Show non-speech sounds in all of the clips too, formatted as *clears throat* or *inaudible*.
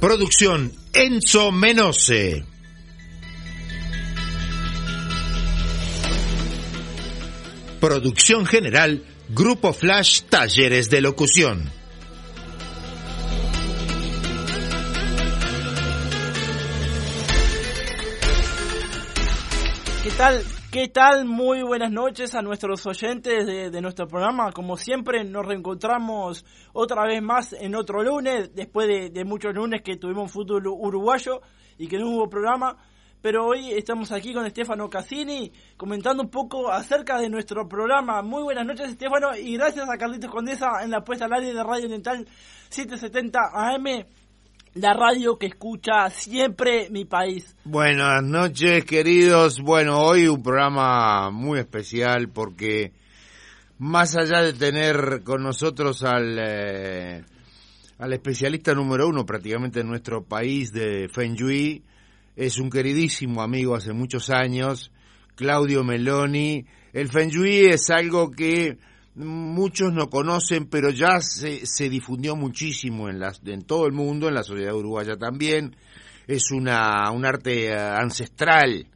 Producción Enzo Menose. Producción general Grupo Flash Talleres de Locución. ¿Qué tal? ¿Qué tal? Muy buenas noches a nuestros oyentes de, nuestro programa. Como siempre, nos reencontramos otra vez más en otro lunes, después de, de muchos lunes que tuvimos fútbol uruguayo y que no hubo programa pero hoy estamos aquí con Estefano Cassini comentando un poco acerca de nuestro programa. Muy buenas noches, Estefano, y gracias a Carlitos Condesa en la puesta al aire de Radio Dental 770 AM, la radio que escucha siempre mi país. Buenas noches, queridos. Bueno, hoy un programa muy especial porque más allá de tener con nosotros al... Eh, al especialista número uno prácticamente en nuestro país de Feng es un queridísimo amigo hace muchos años, Claudio Meloni. El Feng es algo que muchos no conocen, pero ya se, se difundió muchísimo en, las, en todo el mundo, en la sociedad uruguaya también. Es una, un arte ancestral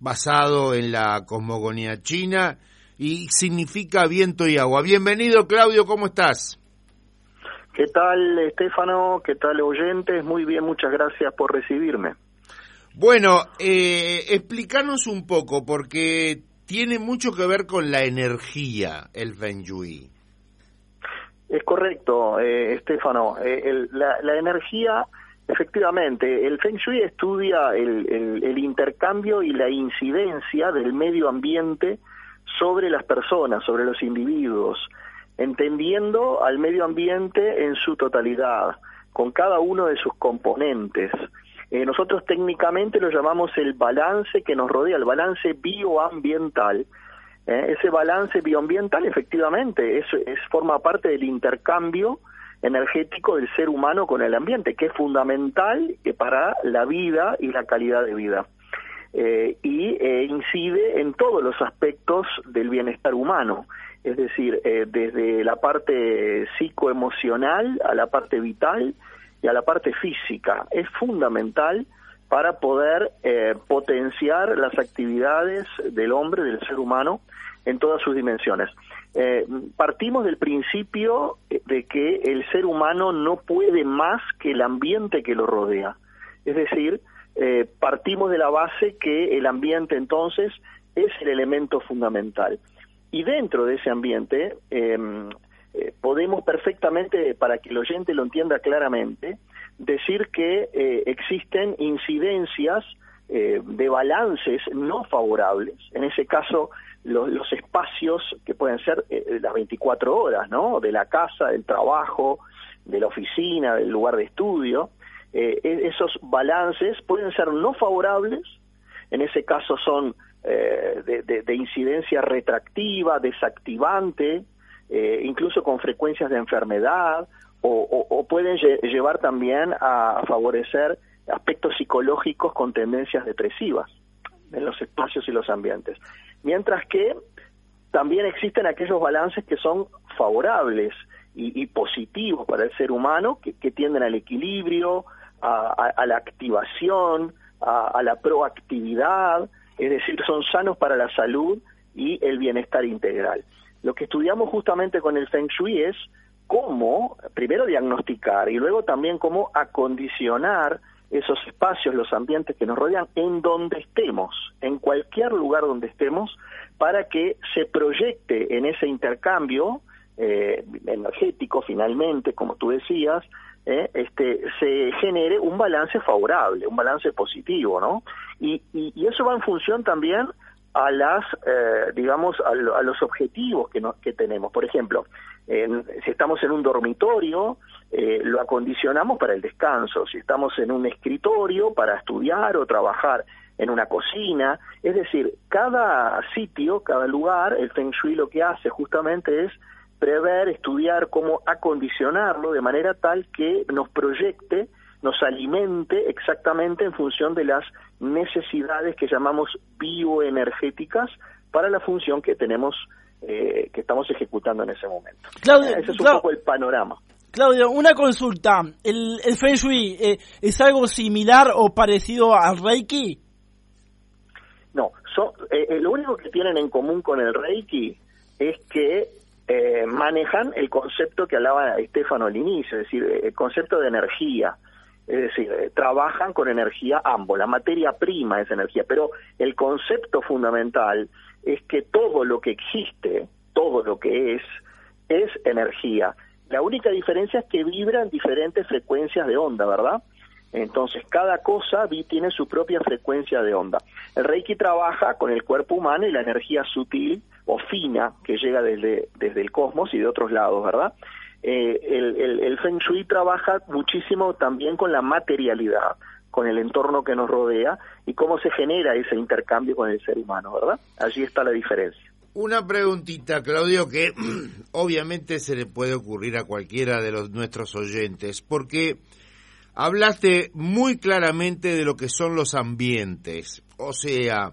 basado en la cosmogonía china y significa viento y agua. Bienvenido, Claudio, ¿cómo estás? ¿Qué tal, Estefano? ¿Qué tal, oyentes? Muy bien, muchas gracias por recibirme. Bueno, eh, explícanos un poco, porque tiene mucho que ver con la energía el Feng Shui. Es correcto, eh, Estefano. Eh, la, energía, efectivamente, el Feng Shui estudia el, el, intercambio y la incidencia del medio ambiente sobre las personas, sobre los individuos, entendiendo al medio ambiente en su totalidad, con cada uno de sus componentes. Eh, nosotros técnicamente lo llamamos el balance que nos rodea, el balance bioambiental. Eh, ese balance bioambiental efectivamente es, es, forma parte del intercambio energético del ser humano con el ambiente, que es fundamental eh, para la vida y la calidad de vida. y incide en todos los aspectos del bienestar humano, es decir, desde la parte psicoemocional a la parte vital, y a la parte física. Es fundamental para poder eh, potenciar las actividades del hombre, del ser humano, en todas sus dimensiones. Eh, partimos del principio de que el ser humano no puede más que el ambiente que lo rodea. Es decir, eh, partimos de la base que el ambiente entonces es el elemento fundamental. Y dentro de ese ambiente, eh, podemos perfectamente, para que el oyente lo entienda claramente, decir que eh, existen incidencias eh, de balances no favorables. En ese caso, los espacios que pueden ser las 24 horas, ¿no? De la casa, del trabajo, de la oficina, del lugar de estudio. E-, esos balances pueden ser no favorables, en ese caso son de, incidencia retractiva, desactivante, eh, incluso con frecuencias de enfermedad, o, pueden llevar también a favorecer aspectos psicológicos con tendencias depresivas en los espacios y los ambientes. Mientras que también existen aquellos balances que son favorables y, positivos para el ser humano, que, tienden al equilibrio, a, la activación, a la proactividad, es decir, son sanos para la salud y el bienestar integral. Lo que estudiamos justamente con el Feng Shui es cómo, primero diagnosticar y luego también cómo acondicionar esos espacios, los ambientes que nos rodean, en donde estemos, en cualquier lugar donde estemos, para que se proyecte en ese intercambio eh, energético, finalmente, como tú decías, eh, este, se genere un balance favorable, un balance positivo, ¿no? Y, y, y eso va en función también a las, eh, digamos, a, los objetivos que, que tenemos. Por ejemplo, si estamos en un dormitorio, eh, lo acondicionamos para el descanso. Si estamos en un escritorio, para estudiar o trabajar en una cocina. Es decir, cada sitio, cada lugar, el Feng Shui lo que hace justamente es prever, estudiar cómo acondicionarlo de manera tal que nos proyecte, nos alimente exactamente en función de las necesidades que llamamos bioenergéticas para la función que tenemos, eh, que estamos ejecutando en ese momento. ese es un poco el panorama. Claudio, una consulta. ¿El, el Feng Shui eh, es algo similar o parecido al Reiki? No, eh, lo único que tienen en común con el Reiki es que eh, manejan el concepto que hablaba Estefano al inicio, es decir, el concepto de energía. Es decir, eh, trabajan con energía ambos, la materia prima es energía, pero el concepto fundamental es que todo lo que existe, todo lo que es, es energía. La única diferencia es que vibran diferentes frecuencias de onda, ¿verdad? Entonces, cada cosa tiene su propia frecuencia de onda. El Reiki trabaja con el cuerpo humano y la energía sutil o fina que llega desde, desde el cosmos y de otros lados, ¿verdad? Eh, el, el, Feng Shui trabaja muchísimo también con la materialidad, con el entorno que nos rodea y cómo se genera ese intercambio con el ser humano, ¿verdad? Allí está la diferencia. Una preguntita, Claudio, que *clears throat* obviamente se le puede ocurrir a cualquiera de los nuestros oyentes, porque hablaste muy claramente de lo que son los ambientes, o sea,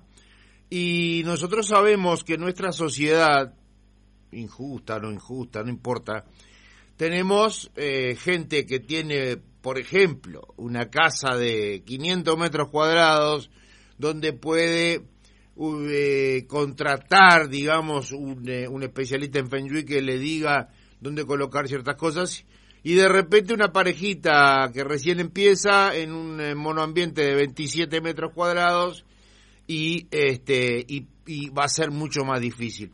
y nosotros sabemos que nuestra sociedad, injusta, no injusta, no importa, tenemos eh, gente que tiene, por ejemplo, una casa de 500 metros cuadrados donde puede eh, contratar, digamos, un, eh, un, especialista en Feng Shui que le diga dónde colocar ciertas cosas y de repente una parejita que recién empieza en un monoambiente de 27 metros cuadrados y este y, va a ser mucho más difícil.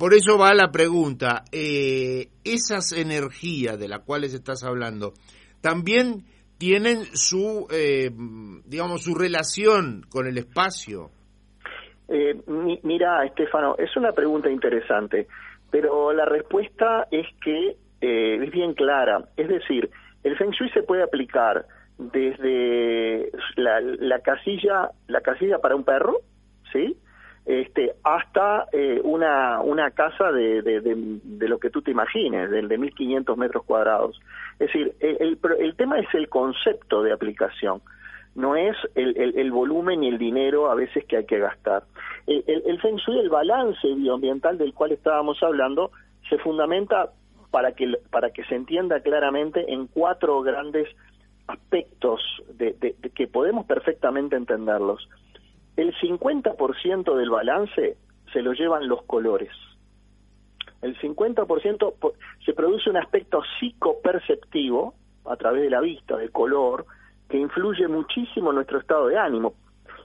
Por eso va la pregunta, eh, esas energías de las cuales estás hablando, también tienen su, eh, digamos, su relación con el espacio. Eh, mira, Estefano, es una pregunta interesante, pero la respuesta es que es bien clara. Es decir, el Feng Shui se puede aplicar desde la, casilla la casilla para un perro sí este hasta eh, una una casa de, de, lo que tú te imagines del de 1500 metros cuadrados es decir el, el, tema es el concepto de aplicación no es el, el, volumen y el dinero a veces que hay que gastar. El, el, el balance bioambiental del cual estábamos hablando, se fundamenta para que, para que se entienda claramente en cuatro grandes aspectos de, que podemos perfectamente entenderlos. El 50% del balance se lo llevan los colores. El 50% se produce un aspecto psicoperceptivo a través de la vista, del color, que influye muchísimo en nuestro estado de ánimo.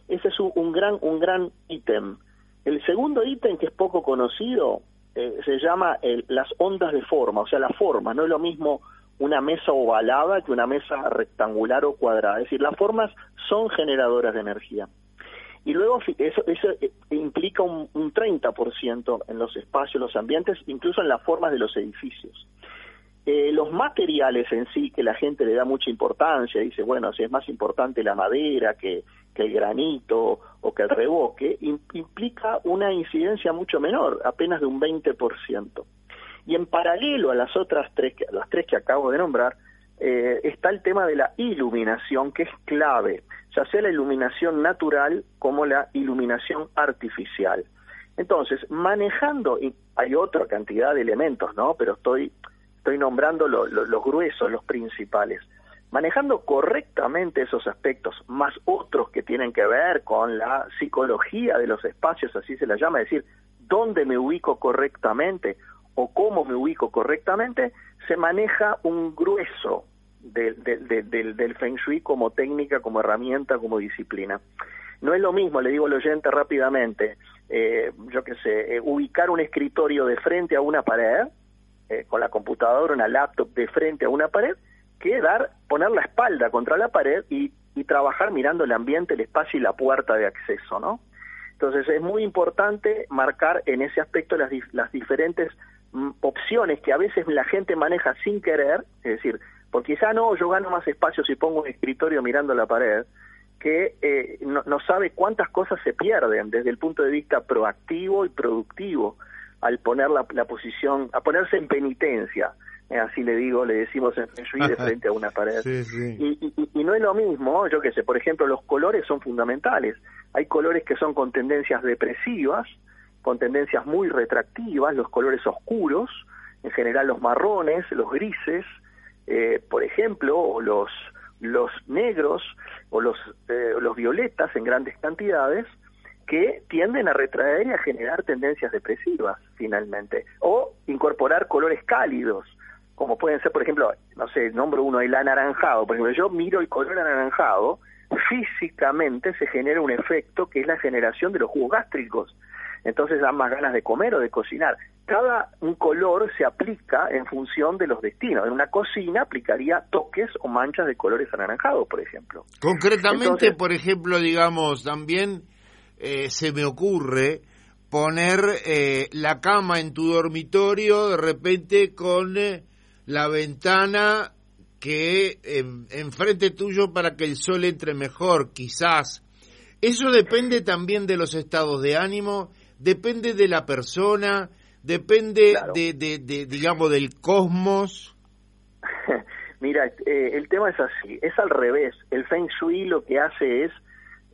Ese es un, gran un gran ítem. El segundo ítem que es poco conocido eh, se llama las ondas de forma, o sea, la forma, no es lo mismo una mesa ovalada que una mesa rectangular o cuadrada. Es decir, las formas son generadoras de energía. Y luego eso, eso eh, implica un, un 30% en los espacios, los ambientes, incluso en las formas de los edificios. Eh, los materiales en sí, que la gente le da mucha importancia, dice, bueno, si es más importante la madera que, que el granito o que el reboque, implica una incidencia mucho menor, apenas de un 20%. Y en paralelo a las otras tres, las tres que acabo de nombrar, eh, está el tema de la iluminación, que es clave, ya sea la iluminación natural como la iluminación artificial. Entonces, manejando, y hay otra cantidad de elementos, ¿no? Pero estoy, estoy nombrando los gruesos, los principales. Manejando correctamente esos aspectos, más otros que tienen que ver con la psicología de los espacios, así se la llama, es decir, dónde me ubico correctamente o cómo me ubico correctamente, se maneja un grueso del, del, Feng Shui como técnica, como herramienta, como disciplina. No es lo mismo, le digo al oyente rápidamente, eh, yo qué sé, eh, ubicar un escritorio de frente a una pared, eh, con la computadora, una laptop de frente a una pared, que dar, poner la espalda contra la pared y, y trabajar mirando el ambiente, el espacio y la puerta de acceso, ¿no? Entonces es muy importante marcar en ese aspecto las, las diferentes mm, opciones que a veces la gente maneja sin querer, es decir, porque ya no, yo gano más espacio si pongo un escritorio mirando la pared, que eh, no, sabe cuántas cosas se pierden desde el punto de vista proactivo y productivo al poner la, posición, a ponerse en penitencia, eh, así le digo, le decimos en Feng de *laughs* frente a una pared. Y, y, no es lo mismo, yo qué sé, por ejemplo, los colores son fundamentales. Hay colores que son con tendencias depresivas, con tendencias muy retractivas, los colores oscuros, en general los marrones, los grises, eh, por ejemplo, los, los negros o los, eh, los violetas en grandes cantidades, que tienden a retraer y a generar tendencias depresivas finalmente, o incorporar colores cálidos, como pueden ser, por ejemplo, no sé, nombro uno, el anaranjado, por ejemplo, yo miro el color anaranjado, físicamente se genera un efecto que es la generación de los jugos gástricos, entonces dan más ganas de comer o de cocinar. Cada un color se aplica en función de los destinos. En una cocina aplicaría toques o manchas de colores anaranjados, por ejemplo. Concretamente, por ejemplo, digamos, también eh, se me ocurre poner eh, la cama en tu dormitorio de repente con eh, la ventana que enfrente tuyo para que el sol entre mejor, quizás. Eso depende también de los estados de ánimo, depende de la persona, depende de, de, digamos, del cosmos. *laughs* Mira, el tema es así, es al revés. El Feng Shui lo que hace es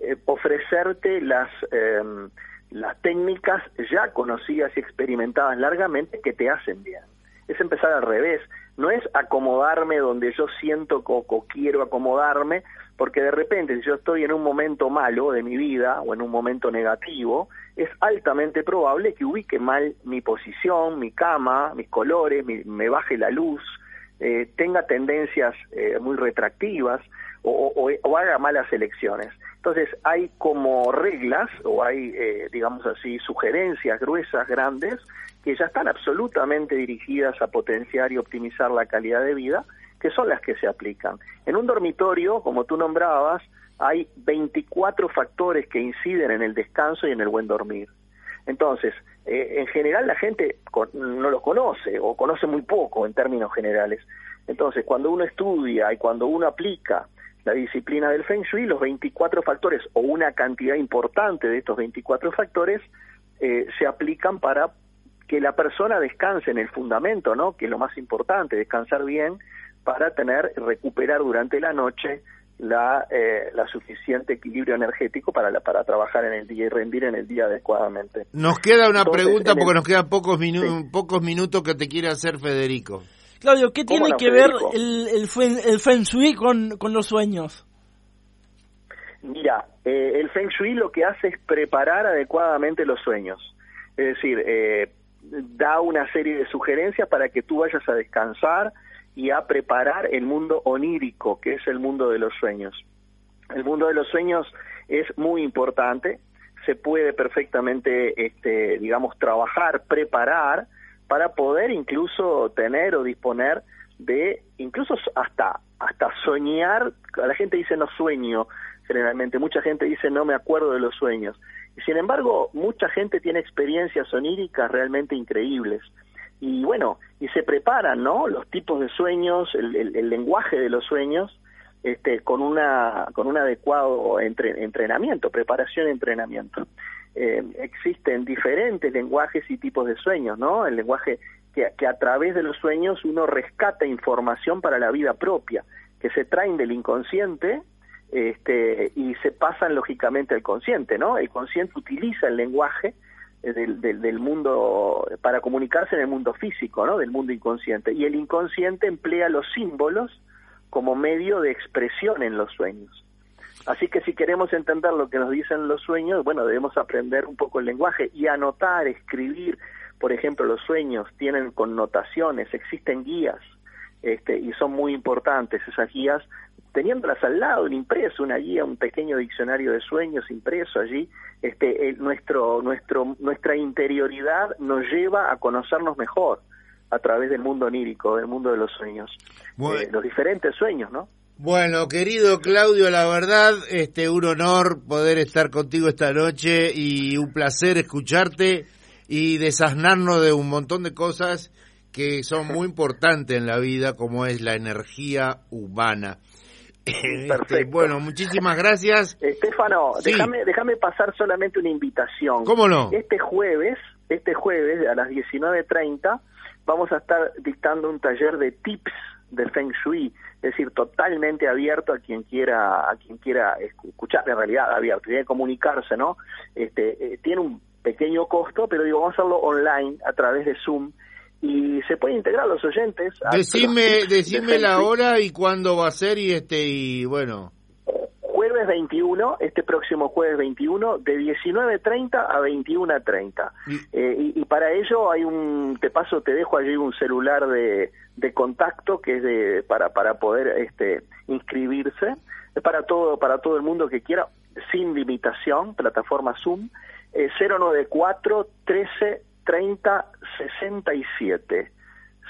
eh, ofrecerte las, em, las técnicas ya conocidas y experimentadas largamente que te hacen bien. Es empezar al revés, no es acomodarme donde yo siento o, quiero acomodarme, porque de repente si yo estoy en un momento malo de mi vida o en un momento negativo, es altamente probable que ubique mal mi posición, mi cama, mis colores, me baje la luz, eh, tenga tendencias eh, muy retractivas o, o, haga malas elecciones. Entonces hay como reglas o hay, eh, digamos así, sugerencias gruesas, grandes, que ya están absolutamente dirigidas a potenciar y optimizar la calidad de vida, que son las que se aplican. En un dormitorio, como tú nombrabas, hay 24 factores que inciden en el descanso y en el buen dormir. Entonces, eh, en general la gente no los conoce o conoce muy poco en términos generales. Entonces, cuando uno estudia y cuando uno aplica la disciplina del Feng Shui, los 24 factores o una cantidad importante de estos 24 factores eh, se aplican para que la persona descanse en el fundamento, ¿no? Que es lo más importante, descansar bien para tener, recuperar durante la noche la, eh, la suficiente equilibrio energético para, la, para trabajar en el día y rendir en el día adecuadamente. Nos queda una pregunta porque nos quedan pocos, pocos minutos que te quiere hacer Federico. Claudio, ¿qué tiene que ver el, el, el, Feng Shui con, con los sueños? Mira, eh, el Feng Shui lo que hace es preparar adecuadamente los sueños. Es decir, eh, da una serie de sugerencias para que tú vayas a descansar y a preparar el mundo onírico, que es el mundo de los sueños. El mundo de los sueños es muy importante, se puede perfectamente, este, digamos, trabajar, preparar, para poder incluso tener o disponer de incluso hasta hasta soñar. La gente dice no sueño generalmente. Mucha gente dice no me acuerdo de los sueños sin embargo mucha gente tiene experiencias oníricas realmente increíbles. Y bueno y se preparan no los tipos de sueños el, el, lenguaje de los sueños este con una con un adecuado entrenamiento preparación y entrenamiento. Eh, existen diferentes lenguajes y tipos de sueños, ¿no? El lenguaje que, que, a través de los sueños uno rescata información para la vida propia, que se traen del inconsciente este, y se pasan lógicamente al consciente, ¿no? El consciente utiliza el lenguaje eh, del, del, del, mundo para comunicarse en el mundo físico, ¿no? Del mundo inconsciente. Y el inconsciente emplea los símbolos como medio de expresión en los sueños. Así que si queremos entender lo que nos dicen los sueños, bueno, debemos aprender un poco el lenguaje y anotar, escribir. Por ejemplo, los sueños tienen connotaciones, existen guías, este, y son muy importantes esas guías, teniéndolas al lado, un impreso, una guía, un pequeño diccionario de sueños impreso allí, este, nuestro, nuestro, nuestra interioridad nos lleva a conocernos mejor a través del mundo onírico, del mundo de los sueños, eh, los diferentes sueños, ¿no? Bueno, querido Claudio, la verdad, este, un honor poder estar contigo esta noche y un placer escucharte y desasnarnos de un montón de cosas que son muy *laughs* importantes en la vida, como es la energía humana. *laughs* Este, Perfecto. bueno, muchísimas gracias. Estefano, Sí. déjame, déjame pasar solamente una invitación. ¿Cómo no? Este jueves, este jueves a las 19.30 vamos a estar dictando un taller de tips de Feng Shui, es decir, totalmente abierto a quien quiera, a quien quiera escuchar, en realidad abierto, tiene que comunicarse, ¿no? Este, eh, tiene un pequeño costo, pero digo, vamos a hacerlo online a través de Zoom y se puede integrar a los oyentes. a Decime, de decime la hora y cuándo va a ser y este y bueno. Jueves 21, este próximo jueves 21, de 19.30 a 21.30. Y- Eh, y, y para ello hay un, te paso, te dejo allí un celular de, de contacto que es de, para, para poder este, inscribirse. Es para todo, para todo el mundo que quiera, sin limitación, plataforma Zoom, eh, 094 13 30 67.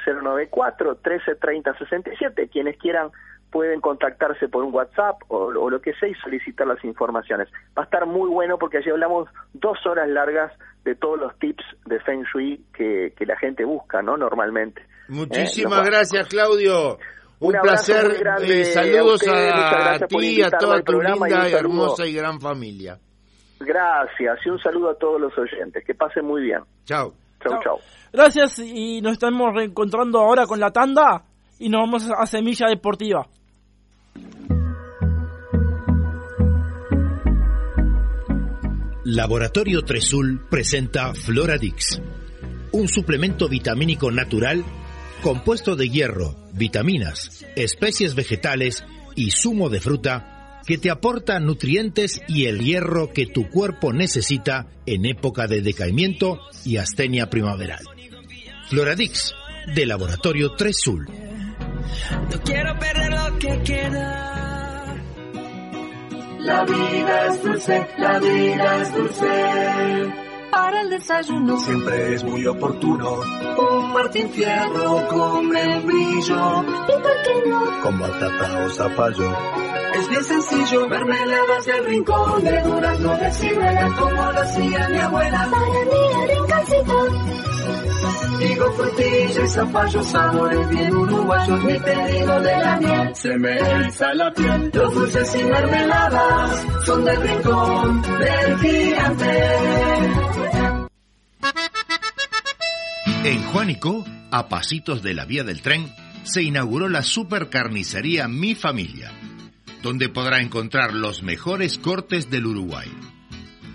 094 13 30 67. Quienes quieran pueden contactarse por un WhatsApp o, o lo que sea y solicitar las informaciones. Va a estar muy bueno porque allí hablamos dos horas largas de todos los tips de Feng Shui que, que la gente busca, ¿no? Normalmente. Muchísimas Eh, los- gracias, Claudio. Un, placer. eh, saludos a a, ti a toda tu linda y hermosa y gran familia. Gracias y un saludo a todos los oyentes. Que pasen muy bien. Chao. Chau, chau. Gracias y nos estamos reencontrando ahora con la tanda y nos vamos a Semilla Deportiva. Laboratorio Tresul presenta Floradix, un suplemento vitamínico natural compuesto de hierro, vitaminas, especies vegetales y zumo de fruta que te aporta nutrientes y el hierro que tu cuerpo necesita en época de decaimiento y astenia primaveral. Floradix, de Laboratorio Tresul. No quiero perder lo que queda. La vida es dulce, la vida es dulce. Para el desayuno Siempre es muy oportuno. un Martín Fierro con membrillo. ¿Y por qué no? Con batata o zapallo. Es bien sencillo, mermeladas del rincón de durazno de ciruela como lo hacía mi abuela. Para mí el rinconcito. Digo frutilla y zapallo, sabores bien uruguayos, mi pedido de la miel. Se me eriza la piel. Los dulces y mermeladas son del rincón del gigante. En Juanico, a pasitos de la vía del tren, se inauguró la supercarnicería Mi Familia, donde podrá encontrar los mejores cortes del Uruguay.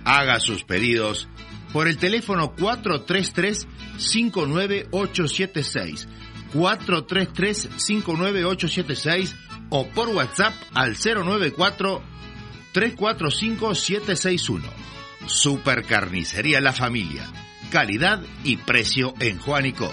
Haga sus pedidos por el teléfono 433-59876, 433-59876 o por WhatsApp al 094-345-761. Supercarnicería La Familia. Calidad y precio en Juanico.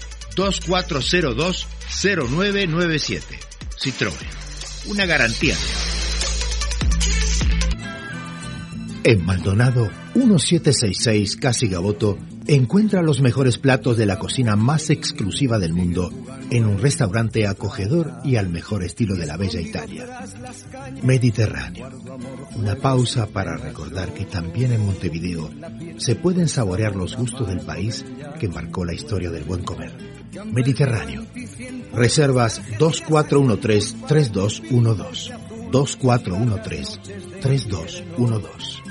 2402-0997. Citroën. Una garantía. En Maldonado 1766 Casi Gaboto encuentra los mejores platos de la cocina más exclusiva del mundo en un restaurante acogedor y al mejor estilo de la bella Italia. Mediterráneo. Una pausa para recordar que también en Montevideo se pueden saborear los gustos del país que marcó la historia del buen comer. Mediterráneo. Reservas 2413-3212. 2413-3212.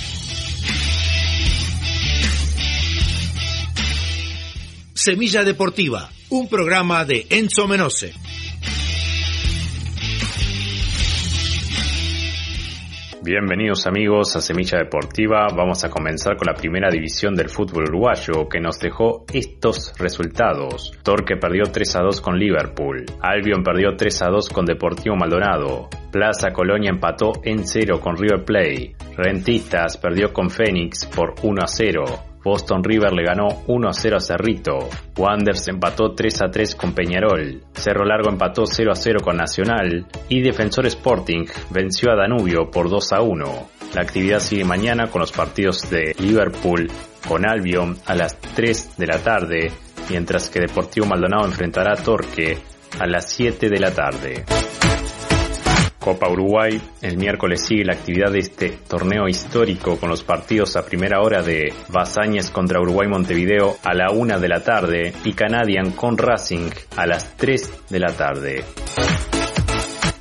Semilla Deportiva, un programa de Enzo Menose. Bienvenidos amigos a Semilla Deportiva. Vamos a comenzar con la primera división del fútbol uruguayo que nos dejó estos resultados. Torque perdió 3 a 2 con Liverpool. Albion perdió 3 a 2 con Deportivo Maldonado. Plaza Colonia empató en 0 con River Play. Rentistas perdió con Fénix por 1 a 0. Boston River le ganó 1 a 0 a Cerrito. Wanders empató 3 a 3 con Peñarol. Cerro Largo empató 0 a 0 con Nacional. Y Defensor Sporting venció a Danubio por 2 a 1. La actividad sigue mañana con los partidos de Liverpool con Albion a las 3 de la tarde, mientras que Deportivo Maldonado enfrentará a Torque a las 7 de la tarde. Copa Uruguay. El miércoles sigue la actividad de este torneo histórico con los partidos a primera hora de Basáñez contra Uruguay Montevideo a la una de la tarde y Canadian con Racing a las 3 de la tarde.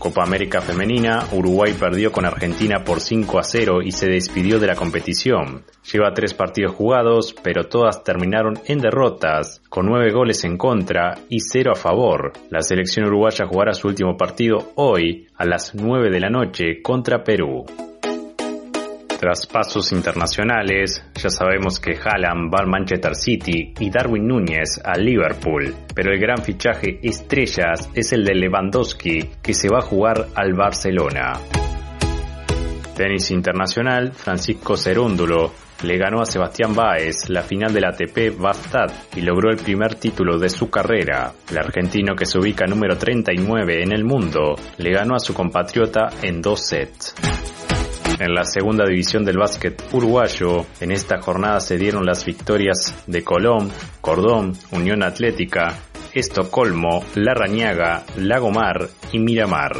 Copa América Femenina, Uruguay perdió con Argentina por 5 a 0 y se despidió de la competición. Lleva tres partidos jugados, pero todas terminaron en derrotas, con 9 goles en contra y 0 a favor. La selección uruguaya jugará su último partido hoy a las 9 de la noche contra Perú. Tras pasos internacionales, ya sabemos que Haaland va al Manchester City y Darwin Núñez al Liverpool, pero el gran fichaje estrellas es el de Lewandowski que se va a jugar al Barcelona. Tenis internacional, Francisco Cerúndulo le ganó a Sebastián Báez la final del ATP Bastad y logró el primer título de su carrera. El argentino que se ubica número 39 en el mundo le ganó a su compatriota en dos sets. En la segunda división del básquet uruguayo, en esta jornada se dieron las victorias de Colón, Cordón, Unión Atlética, Estocolmo, La Rañaga, Lagomar y Miramar.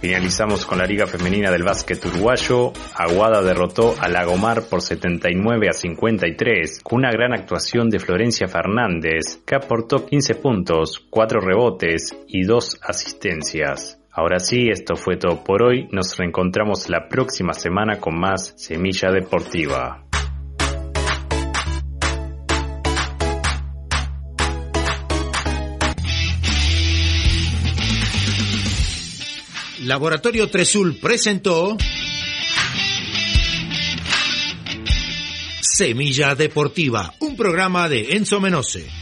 Finalizamos con la Liga Femenina del Básquet Uruguayo. Aguada derrotó a Lagomar por 79 a 53 con una gran actuación de Florencia Fernández que aportó 15 puntos, 4 rebotes y 2 asistencias. Ahora sí, esto fue todo por hoy. Nos reencontramos la próxima semana con más Semilla Deportiva. Laboratorio Tresul presentó Semilla Deportiva, un programa de Enzo Menose.